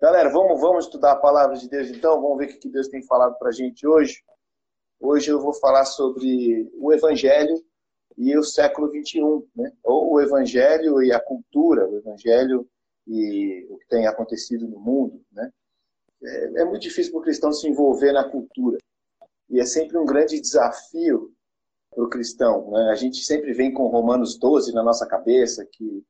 Galera, vamos, vamos estudar a palavra de Deus então? Vamos ver o que Deus tem falado para a gente hoje? Hoje eu vou falar sobre o Evangelho e o século XXI, né? ou o Evangelho e a cultura, o Evangelho e o que tem acontecido no mundo. Né? É, é muito difícil para o cristão se envolver na cultura. E é sempre um grande desafio para o cristão. Né? A gente sempre vem com Romanos 12 na nossa cabeça, que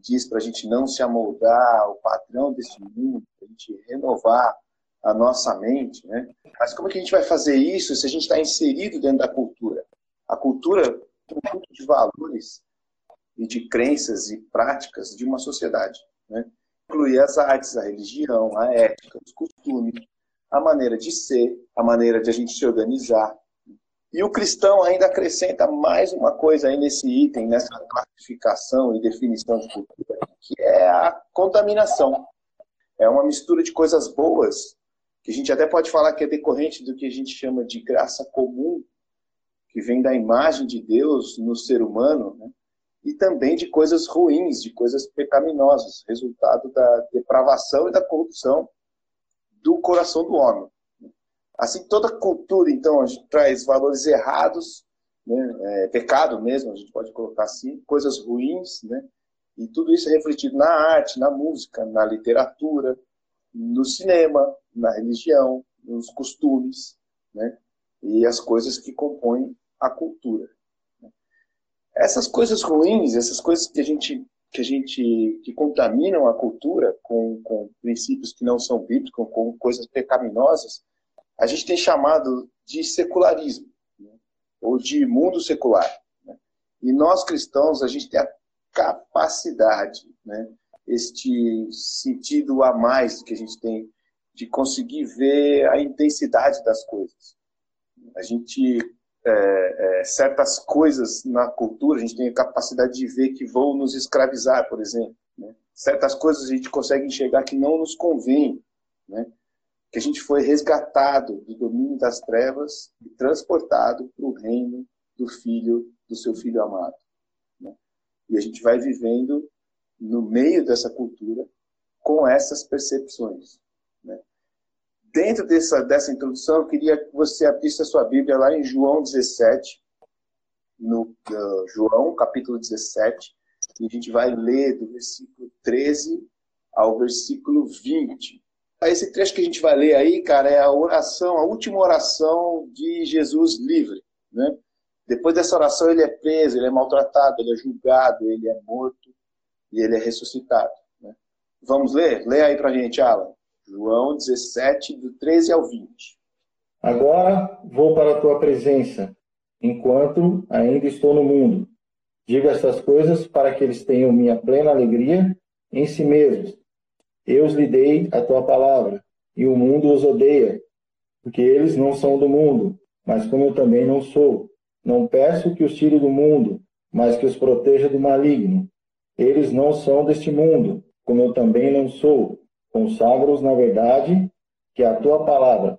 diz para a gente não se amoldar ao padrão desse mundo, a gente renovar a nossa mente, né? Mas como é que a gente vai fazer isso se a gente está inserido dentro da cultura? A cultura é um conjunto de valores e de crenças e práticas de uma sociedade, né? Inclui as artes, a religião, a ética, os costumes, a maneira de ser, a maneira de a gente se organizar, e o cristão ainda acrescenta mais uma coisa aí nesse item, nessa classificação e definição de cultura, que é a contaminação. É uma mistura de coisas boas, que a gente até pode falar que é decorrente do que a gente chama de graça comum, que vem da imagem de Deus no ser humano, né? e também de coisas ruins, de coisas pecaminosas, resultado da depravação e da corrupção do coração do homem. Assim, toda cultura, então, traz valores errados, né? é, pecado mesmo, a gente pode colocar assim, coisas ruins, né? E tudo isso é refletido na arte, na música, na literatura, no cinema, na religião, nos costumes, né? E as coisas que compõem a cultura. Essas coisas ruins, essas coisas que a gente que a gente que contaminam a cultura com, com princípios que não são bíblicos, com coisas pecaminosas, a gente tem chamado de secularismo, né? ou de mundo secular. Né? E nós cristãos, a gente tem a capacidade, né? este sentido a mais que a gente tem de conseguir ver a intensidade das coisas. A gente, é, é, certas coisas na cultura, a gente tem a capacidade de ver que vão nos escravizar, por exemplo. Né? Certas coisas a gente consegue enxergar que não nos convém. Né? Que a gente foi resgatado do domínio das trevas e transportado para o reino do filho, do seu filho amado. Né? E a gente vai vivendo no meio dessa cultura com essas percepções. Né? Dentro dessa, dessa introdução, eu queria que você abrisse a sua Bíblia lá em João 17, no uh, João, capítulo 17, e a gente vai ler do versículo 13 ao versículo 20. Esse trecho que a gente vai ler aí, cara, é a oração, a última oração de Jesus livre, né? Depois dessa oração ele é preso, ele é maltratado, ele é julgado, ele é morto e ele é ressuscitado. Né? Vamos ler? Lê aí pra gente, Alan. João 17, do 13 ao 20. Agora vou para a tua presença, enquanto ainda estou no mundo. Diga estas coisas para que eles tenham minha plena alegria em si mesmos eu lhe dei a tua palavra, e o mundo os odeia, porque eles não são do mundo, mas como eu também não sou. Não peço que os tire do mundo, mas que os proteja do maligno. Eles não são deste mundo, como eu também não sou. Consagro-os na verdade, que é a tua palavra.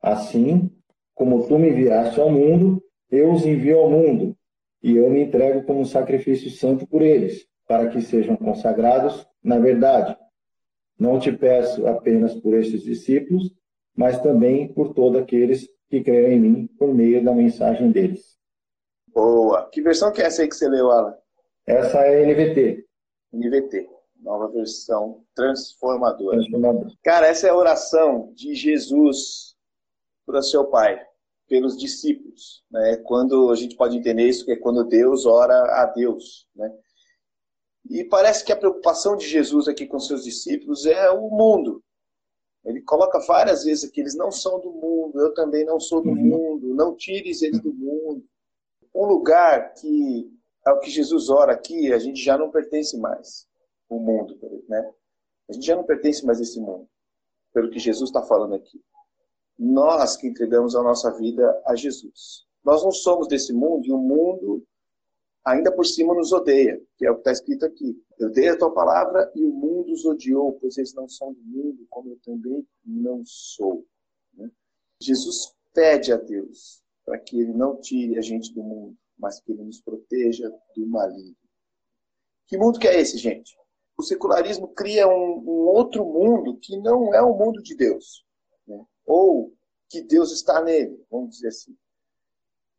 Assim, como tu me enviaste ao mundo, eu os envio ao mundo, e eu me entrego como sacrifício santo por eles, para que sejam consagrados na verdade. Não te peço apenas por estes discípulos, mas também por todos aqueles que creram em mim por meio da mensagem deles. Boa! Que versão que é essa aí que você leu, Alan? Essa é a NVT. NVT, nova versão transformadora. transformadora. Cara, essa é a oração de Jesus para seu Pai, pelos discípulos. Né? Quando a gente pode entender isso, que é quando Deus ora a Deus. Né? E parece que a preocupação de Jesus aqui com seus discípulos é o mundo. Ele coloca várias vezes que eles não são do mundo, eu também não sou do uhum. mundo, não tires eles do mundo. Um lugar que, ao que Jesus ora aqui, a gente já não pertence mais. O mundo, né? A gente já não pertence mais a esse mundo, pelo que Jesus está falando aqui. Nós que entregamos a nossa vida a Jesus. Nós não somos desse mundo e o mundo ainda por cima nos odeia, que é o que está escrito aqui. Eu dei a tua palavra e o mundo os odiou, pois eles não são do mundo, como eu também não sou. Né? Jesus pede a Deus para que ele não tire a gente do mundo, mas que ele nos proteja do maligno. Que mundo que é esse, gente? o secularismo cria um, um, outro mundo que não é o mundo de Deus, né? ou que Deus está nele, vamos dizer assim.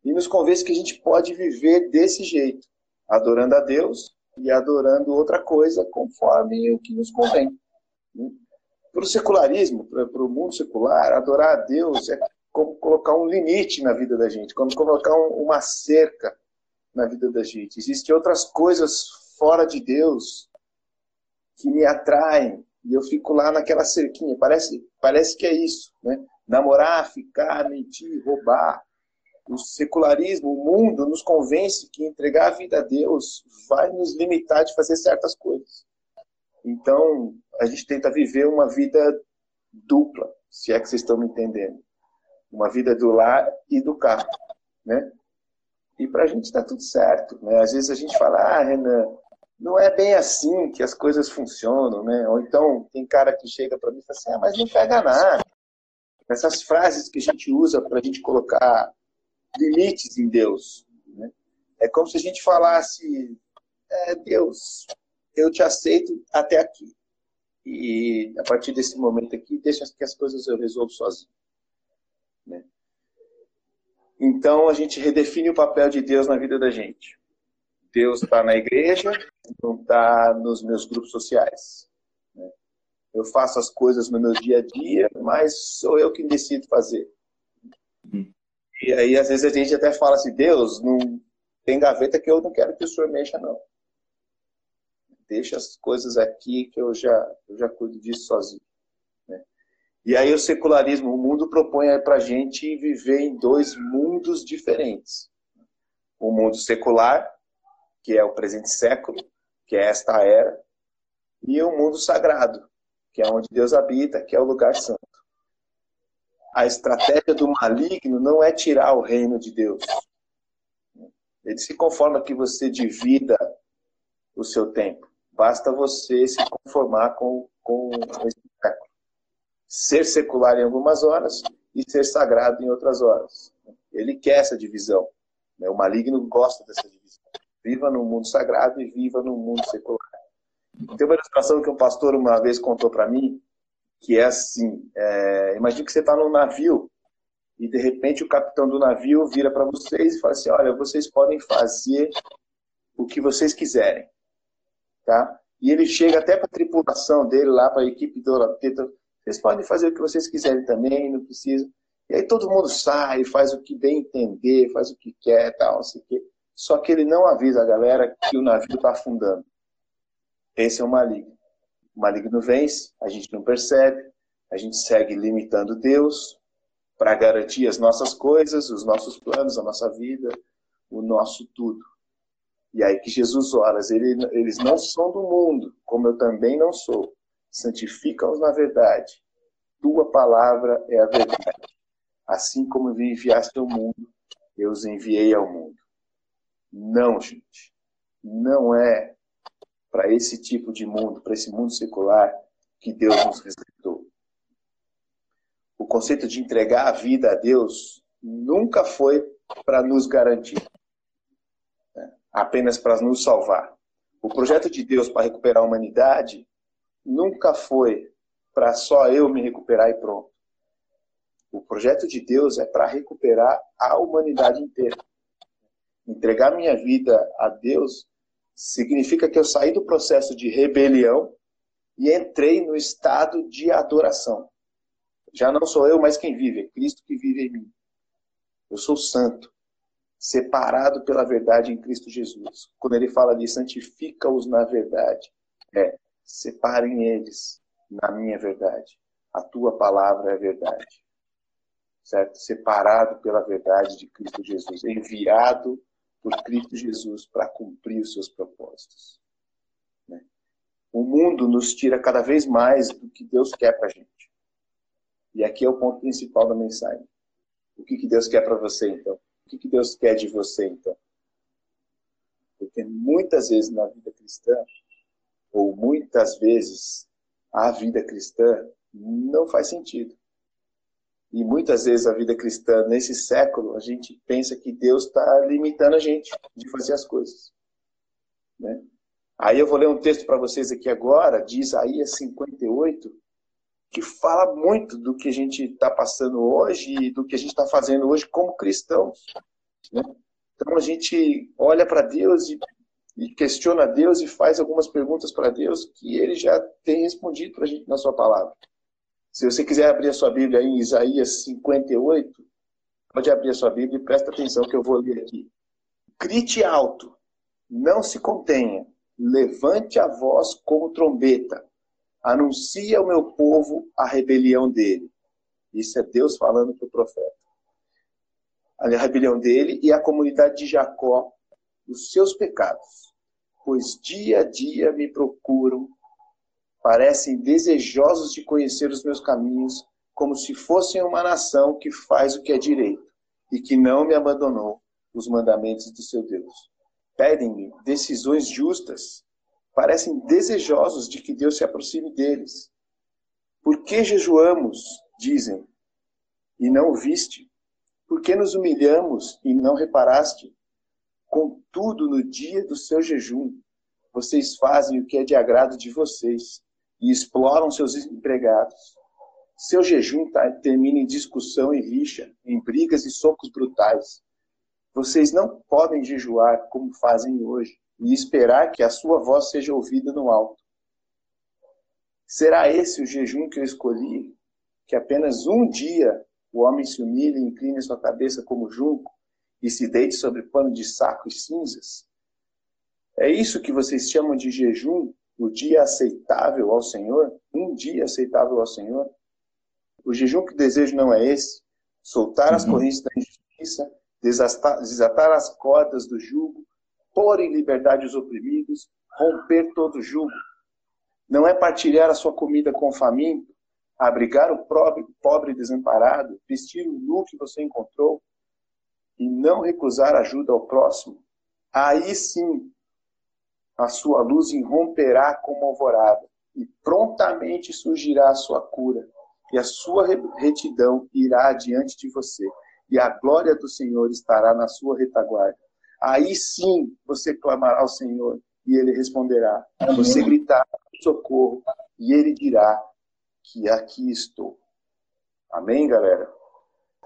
E nos convence que a gente pode viver desse jeito, adorando a Deus e adorando outra coisa conforme o que nos convém. Né? Para o secularismo, para o mundo secular, adorar a Deus é como colocar um limite na vida da gente, como colocar um, uma cerca na vida da gente. Existem outras coisas fora de Deus que me atraem e eu fico lá naquela cerquinha. Parece, parece que é isso, né? Namorar, ficar, mentir, roubar. O secularismo, o mundo nos convence que entregar a vida a Deus vai nos limitar de fazer certas coisas. Então, a gente tenta viver uma vida dupla, se é que vocês estão me entendendo. Uma vida do lar e do carro, né? E para a gente está tudo certo, né? Às vezes a gente fala, ah, Renan, não é bem assim que as coisas funcionam, né? Ou então tem cara que chega para mim e fala assim, ah, mas não pega nada. Essas frases que a gente usa para a gente colocar limites em Deus. Né? É como se a gente falasse, é, Deus, eu te aceito até aqui. E a partir desse momento aqui, deixa que as coisas eu resolvo sozinho. Né? Então a gente redefine o papel de Deus na vida da gente. Deus está na igreja, não está nos meus grupos sociais. Né? Eu faço as coisas no meu dia a dia, mas sou eu que decido fazer. Uhum. E aí, às vezes, a gente até fala assim: Deus, não tem gaveta que eu não quero que o senhor mexa, não. Deixa as coisas aqui que eu já, eu já cuido disso sozinho. Né? E aí, o secularismo, o mundo propõe para a gente viver em dois mundos diferentes: o mundo secular que é o presente século, que é esta era, e o mundo sagrado, que é onde Deus habita, que é o lugar santo. A estratégia do maligno não é tirar o reino de Deus. Ele se conforma que você divida o seu tempo. Basta você se conformar com, com esse século. Ser secular em algumas horas e ser sagrado em outras horas. Ele quer essa divisão. O maligno gosta dessa divisão. Viva no mundo sagrado e viva no mundo secular. Tem uma ilustração que um pastor uma vez contou para mim, que é assim: é, imagine que você está num navio e de repente o capitão do navio vira para vocês e fala assim: olha, vocês podem fazer o que vocês quiserem, tá? E ele chega até para a tripulação dele lá, para a equipe do vocês podem fazer o que vocês quiserem também, não precisa. E aí todo mundo sai, faz o que bem entender, faz o que quer, tal, não sei o quê. Só que ele não avisa a galera que o navio está afundando. Esse é o maligno. O maligno vence, a gente não percebe, a gente segue limitando Deus para garantir as nossas coisas, os nossos planos, a nossa vida, o nosso tudo. E aí que Jesus ora, ele, eles não são do mundo, como eu também não sou. Santifica-os na verdade. Tua palavra é a verdade. Assim como me enviaste ao mundo, eu os enviei ao mundo. Não, gente. Não é para esse tipo de mundo, para esse mundo secular, que Deus nos resgatou. O conceito de entregar a vida a Deus nunca foi para nos garantir, né? apenas para nos salvar. O projeto de Deus para recuperar a humanidade nunca foi para só eu me recuperar e pronto. O projeto de Deus é para recuperar a humanidade inteira. Entregar minha vida a Deus significa que eu saí do processo de rebelião e entrei no estado de adoração. Já não sou eu mais quem vive, é Cristo que vive em mim. Eu sou santo, separado pela verdade em Cristo Jesus. Quando ele fala de santifica-os na verdade, é separem eles na minha verdade. A tua palavra é verdade. Certo? Separado pela verdade de Cristo Jesus, enviado por Cristo Jesus para cumprir os seus propósitos. Né? O mundo nos tira cada vez mais do que Deus quer para a gente. E aqui é o ponto principal da mensagem. O que, que Deus quer para você, então? O que, que Deus quer de você, então? Porque muitas vezes na vida cristã, ou muitas vezes a vida cristã não faz sentido. E muitas vezes a vida cristã, nesse século, a gente pensa que Deus está limitando a gente de fazer as coisas. Né? Aí eu vou ler um texto para vocês aqui agora, de Isaías 58, que fala muito do que a gente está passando hoje e do que a gente está fazendo hoje como cristãos. Né? Então a gente olha para Deus e, e, questiona Deus e faz algumas perguntas para Deus que ele já tem respondido para a gente na sua palavra. Se você quiser abrir a sua Bíblia em Isaías 58, pode abrir a sua Bíblia e presta atenção que eu vou ler aqui. Grite alto, não se contenha, levante a voz como trombeta, anuncie ao meu povo a rebelião dele. Isso é Deus falando para o profeta a rebelião dele e a comunidade de Jacó os seus pecados, pois dia a dia me procuram, parecem desejosos de conhecer os meus caminhos, como se fossem uma nação que faz o que é direito e que não me abandonou os mandamentos do seu Deus. Pedem-me decisões justas, parecem desejosos de que Deus se aproxime deles. Por que jejuamos, dizem, e não o viste? Por que nos humilhamos e não reparaste? Contudo, no dia do seu jejum, vocês fazem o que é de agrado de vocês e exploram seus empregados. Seu jejum tá, termina em discussão e rixa, em brigas e socos brutais. Vocês não podem jejuar como fazem hoje e esperar que a sua voz seja ouvida no alto. Será esse o jejum que eu escolhi? Que apenas um dia o homem se humilhe e incline sua cabeça como junco e se deite sobre pano de saco e cinzas? É isso que vocês chamam de jejum, o dia aceitável ao Senhor? Um dia aceitável ao Senhor? O jejum que desejo não é esse: soltar as uhum. correntes da injustiça, desatar, desatar as cordas do jugo, pôr em liberdade os oprimidos, romper todo jugo. Não é partilhar a sua comida com o faminto, abrigar o pobre, pobre desamparado, vestir o nu que você encontrou e não recusar ajuda ao próximo, aí sim a sua luz irromperá como alvorada e prontamente surgirá a sua cura e a sua retidão irá adiante de você e a glória do Senhor estará na sua retaguarda. Aí sim você clamará ao Senhor e ele responderá. Você gritará socorro e ele dirá: que aqui estou. Amém, galera?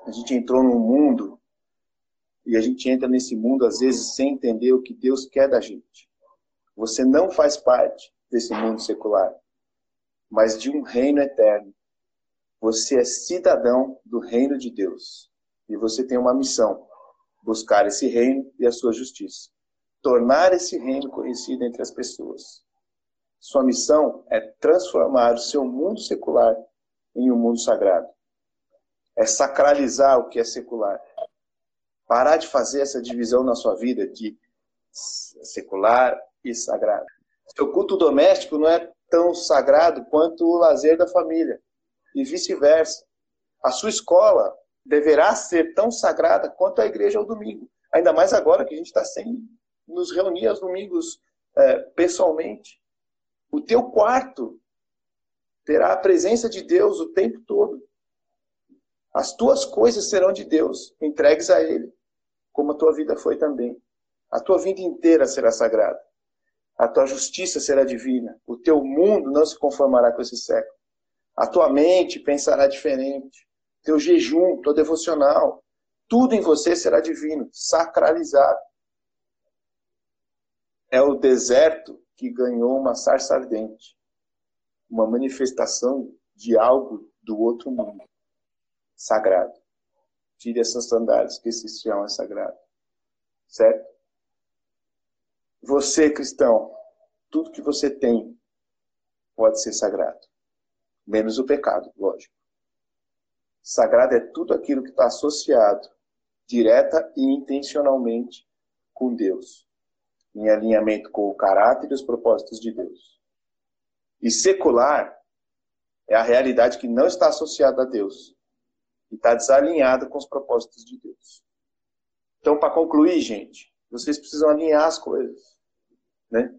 A gente entrou num mundo e a gente entra nesse mundo às vezes sem entender o que Deus quer da gente. Você não faz parte desse mundo secular, mas de um reino eterno. Você é cidadão do reino de Deus e você tem uma missão: buscar esse reino e a sua justiça, tornar esse reino conhecido entre as pessoas. Sua missão é transformar o seu mundo secular em um mundo sagrado. É sacralizar o que é secular. Parar de fazer essa divisão na sua vida de secular e sagrado. Seu culto doméstico não é tão sagrado quanto o lazer da família, e vice-versa. A sua escola deverá ser tão sagrada quanto a igreja ao domingo. Ainda mais agora que a gente está sem nos reunir aos domingos é, pessoalmente. O teu quarto terá a presença de Deus o tempo todo. As tuas coisas serão de Deus, entregues a Ele, como a tua vida foi também. A tua vida inteira será sagrada. A tua justiça será divina. O teu mundo não se conformará com esse século. A tua mente pensará diferente. Teu jejum, tua devocional, tudo em você será divino, sacralizado. É o deserto que ganhou uma sarça ardente, uma manifestação de algo do outro mundo, sagrado. Tire essas sandálias, que esse chão é sagrado. Certo? Você, cristão, tudo que você tem pode ser sagrado. Menos o pecado, lógico. Sagrado é tudo aquilo que está associado, direta e intencionalmente, com Deus em alinhamento com o caráter e os propósitos de Deus. E secular é a realidade que não está associada a Deus e está desalinhada com os propósitos de Deus. Então, para concluir, gente, vocês precisam alinhar as coisas, né?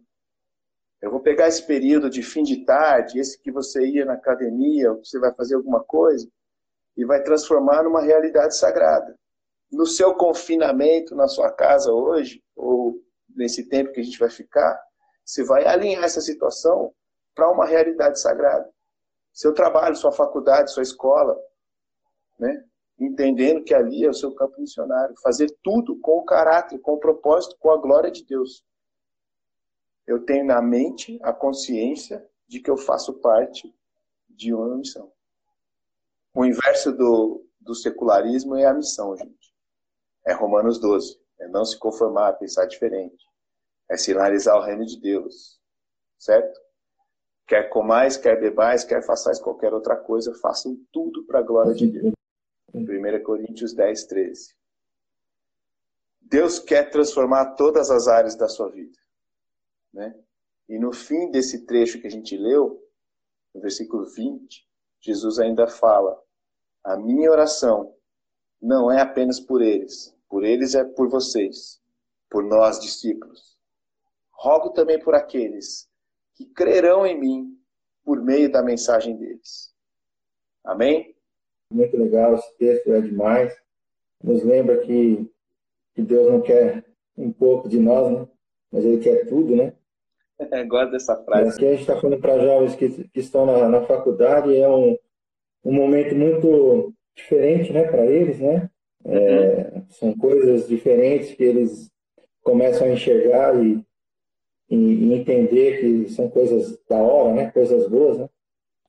Eu vou pegar esse período de fim de tarde, esse que você ia na academia, você vai fazer alguma coisa, e vai transformar numa realidade sagrada. No seu confinamento na sua casa hoje, ou nesse tempo que a gente vai ficar, Você vai alinhar essa situação para uma realidade sagrada. Seu trabalho, sua faculdade, sua escola, né? entendendo que ali é o seu campo missionário. Fazer tudo com o caráter, com o propósito, com a glória de Deus. Eu tenho na mente a consciência de que eu faço parte de uma missão. O inverso do, do secularismo é a missão, gente. É Romanos 12. É não se conformar, pensar diferente. É sinalizar o reino de Deus. Certo? Quer comais, quer bebais, quer façais qualquer outra coisa, façam tudo para a glória de Deus. 1 Coríntios 10, 13. Deus quer transformar todas as áreas da sua vida. Né? E no fim desse trecho que a gente leu, no versículo 20, Jesus ainda fala: A minha oração não é apenas por eles, por eles é por vocês, por nós discípulos. Rogo também por aqueles que crerão em mim por meio da mensagem deles. Amém? Muito legal, esse texto é demais. Nos lembra que, que Deus não quer um pouco de nós, né? mas Ele quer tudo, né? Gosto dessa frase. Aqui a gente está falando para jovens que, que estão na, na faculdade, é um, um momento muito diferente né, para eles, né? É, uhum. São coisas diferentes que eles começam a enxergar e, e, e, entender que são coisas da hora, né? Coisas boas, né?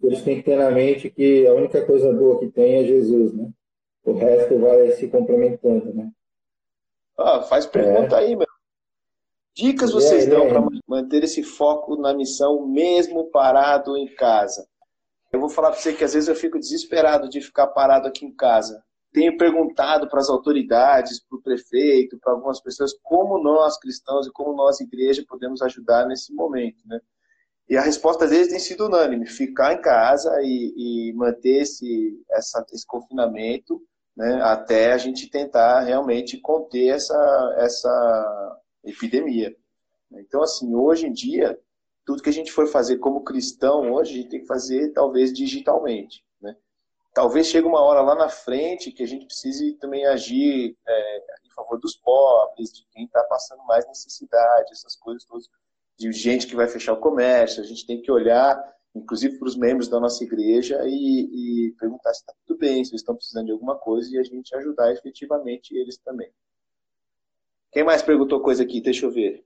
Eles têm que ter na mente que a única coisa boa que tem é Jesus, né? O resto vai se complementando, né? Ah, faz pergunta é. aí, meu. Dicas vocês é, dão é. para manter esse foco na missão mesmo parado em casa? Eu vou falar para você que às vezes eu fico desesperado de ficar parado aqui em casa. Tenho perguntado para as autoridades, para o prefeito, para algumas pessoas, como nós cristãos e como nós, igreja, podemos ajudar nesse momento, né? E a resposta deles tem sido unânime: ficar em casa e, e manter esse, essa, esse confinamento né, até a gente tentar realmente conter essa, essa epidemia. Então, assim, hoje em dia, tudo que a gente for fazer como cristão hoje, a gente tem que fazer talvez digitalmente. Né? Talvez chegue uma hora lá na frente que a gente precise também agir é, em favor dos pobres, de quem está passando mais necessidade, essas coisas todas, de gente que vai fechar o comércio. A gente tem que olhar, inclusive para os membros da nossa igreja, e, e perguntar se está tudo bem, se eles estão precisando de alguma coisa, e a gente ajudar efetivamente eles também. Quem mais perguntou coisa aqui? Deixa eu ver.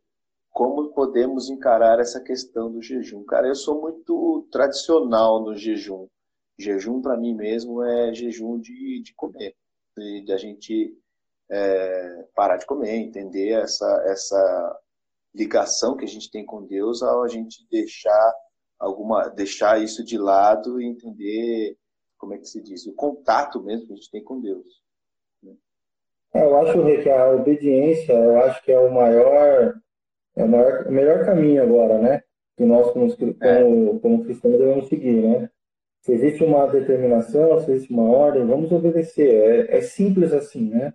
Como podemos encarar essa questão do jejum? Cara, eu sou muito tradicional no jejum. Jejum, para mim mesmo, é jejum de, de comer. De, de a gente é, parar de comer, entender essa, essa ligação que a gente tem com Deus ao a gente deixar alguma deixar isso de lado e entender como é que se diz o contato mesmo que a gente tem com Deus é, eu acho que a obediência, eu acho que é o maior, é o, maior, o melhor caminho agora, né? Que nós, como, como, como cristãos, devemos seguir, né? Se existe uma determinação, se existe uma ordem, vamos obedecer. É, é simples assim, né?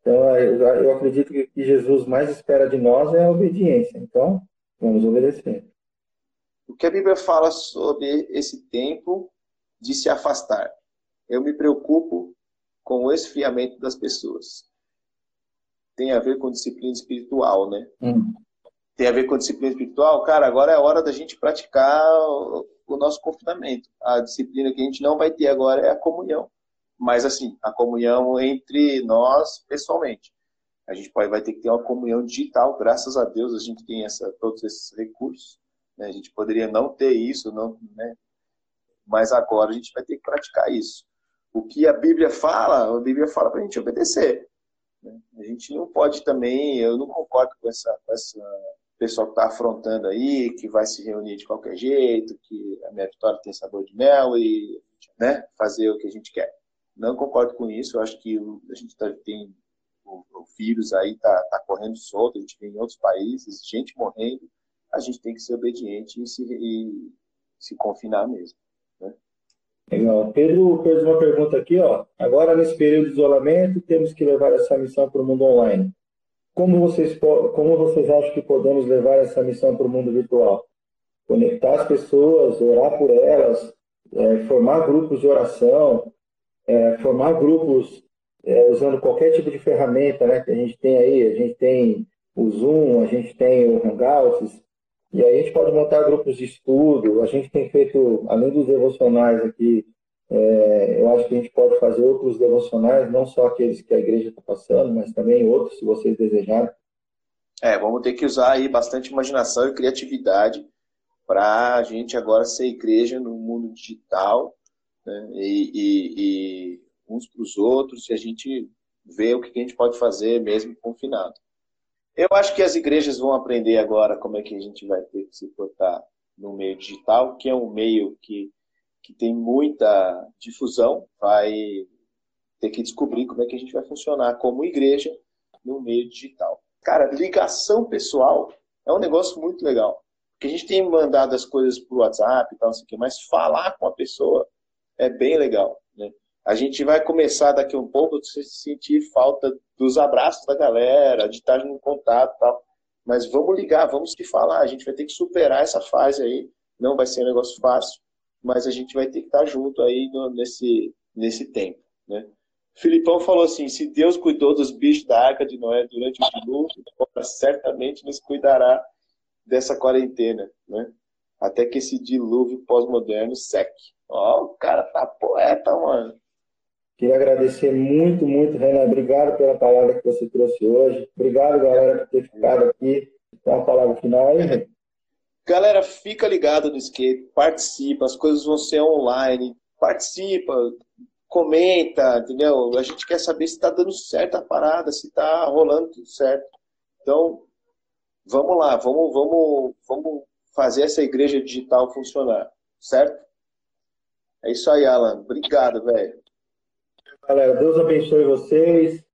Então, eu, eu acredito que o que Jesus mais espera de nós é a obediência. Então, vamos obedecer. O que a Bíblia fala sobre esse tempo de se afastar? Eu me preocupo com o esfriamento das pessoas. Tem a ver com disciplina espiritual, né? Hum. Tem a ver com disciplina espiritual. Cara, agora é hora da gente praticar o nosso confinamento. A disciplina que a gente não vai ter agora é a comunhão. Mas, assim, a comunhão entre nós pessoalmente. A gente pode, vai ter que ter uma comunhão digital. Graças a Deus a gente tem essa, todos esses recursos. Né? A gente poderia não ter isso, não, né? mas agora a gente vai ter que praticar isso o que a Bíblia fala, a Bíblia fala para a gente obedecer. Né? A gente não pode também, eu não concordo com essa, com essa pessoal que está afrontando aí, que vai se reunir de qualquer jeito, que a minha vitória tem sabor de mel e né, fazer o que a gente quer. Não concordo com isso, eu acho que a gente tá, tem o, o, vírus aí está tá correndo solto, a gente vê em outros países, gente morrendo, a gente tem que ser obediente e se, e se confinar mesmo. Legal. Pedro fez uma pergunta aqui, ó. Agora, nesse período de isolamento, temos que levar essa missão para o mundo online. Como vocês, como vocês acham que podemos levar essa missão para o mundo virtual? Conectar as pessoas, orar por elas, é, formar grupos de oração, é, formar grupos é, usando qualquer tipo de ferramenta né, que a gente tem aí. A gente tem o Zoom, a gente tem o Hangouts, E aí a gente pode montar grupos de estudo. A gente tem feito, além dos devocionais aqui, é, eu acho que a gente pode fazer outros devocionais, não só aqueles que a igreja está passando, mas também outros, se vocês desejarem. É, vamos ter que usar aí bastante imaginação e criatividade para a gente agora ser igreja no mundo digital né? e, e, e, uns para os outros e a gente ver o que a gente pode fazer mesmo confinado. Eu acho que as igrejas vão aprender agora como é que a gente vai ter que se portar no meio digital, que é um meio que, que tem muita difusão, vai ter que descobrir como é que a gente vai funcionar como igreja no meio digital. Cara, ligação pessoal é um negócio muito legal. Porque a gente tem mandado as coisas por WhatsApp e tal, assim, mas falar com a pessoa é bem legal. A gente vai começar daqui um pouco a sentir falta dos abraços da galera, de estar em contato e tal. Mas vamos ligar, vamos se falar. A gente vai ter que superar essa fase aí. Não vai ser um negócio fácil, mas a gente vai ter que estar junto aí no, nesse, nesse tempo. Né? Filipão falou assim: se Deus cuidou dos bichos da arca de Noé durante o dilúvio, certamente nos cuidará dessa quarentena, né? Até que esse dilúvio pós-moderno seque. Ó, o cara tá poeta, mano. Queria agradecer muito, muito, Renan. Obrigado pela palavra que você trouxe hoje. Obrigado, galera, por ter ficado aqui. Dá uma palavra final aí, Galera, fica ligado no skate, participa, as coisas vão ser online. Participa, comenta, entendeu? A gente quer saber se está dando certo a parada, se está rolando tudo certo. Então, vamos lá, vamos, vamos, vamos fazer essa igreja digital funcionar, certo? É isso aí, Alan. Obrigado, velho. Galera, Deus abençoe vocês.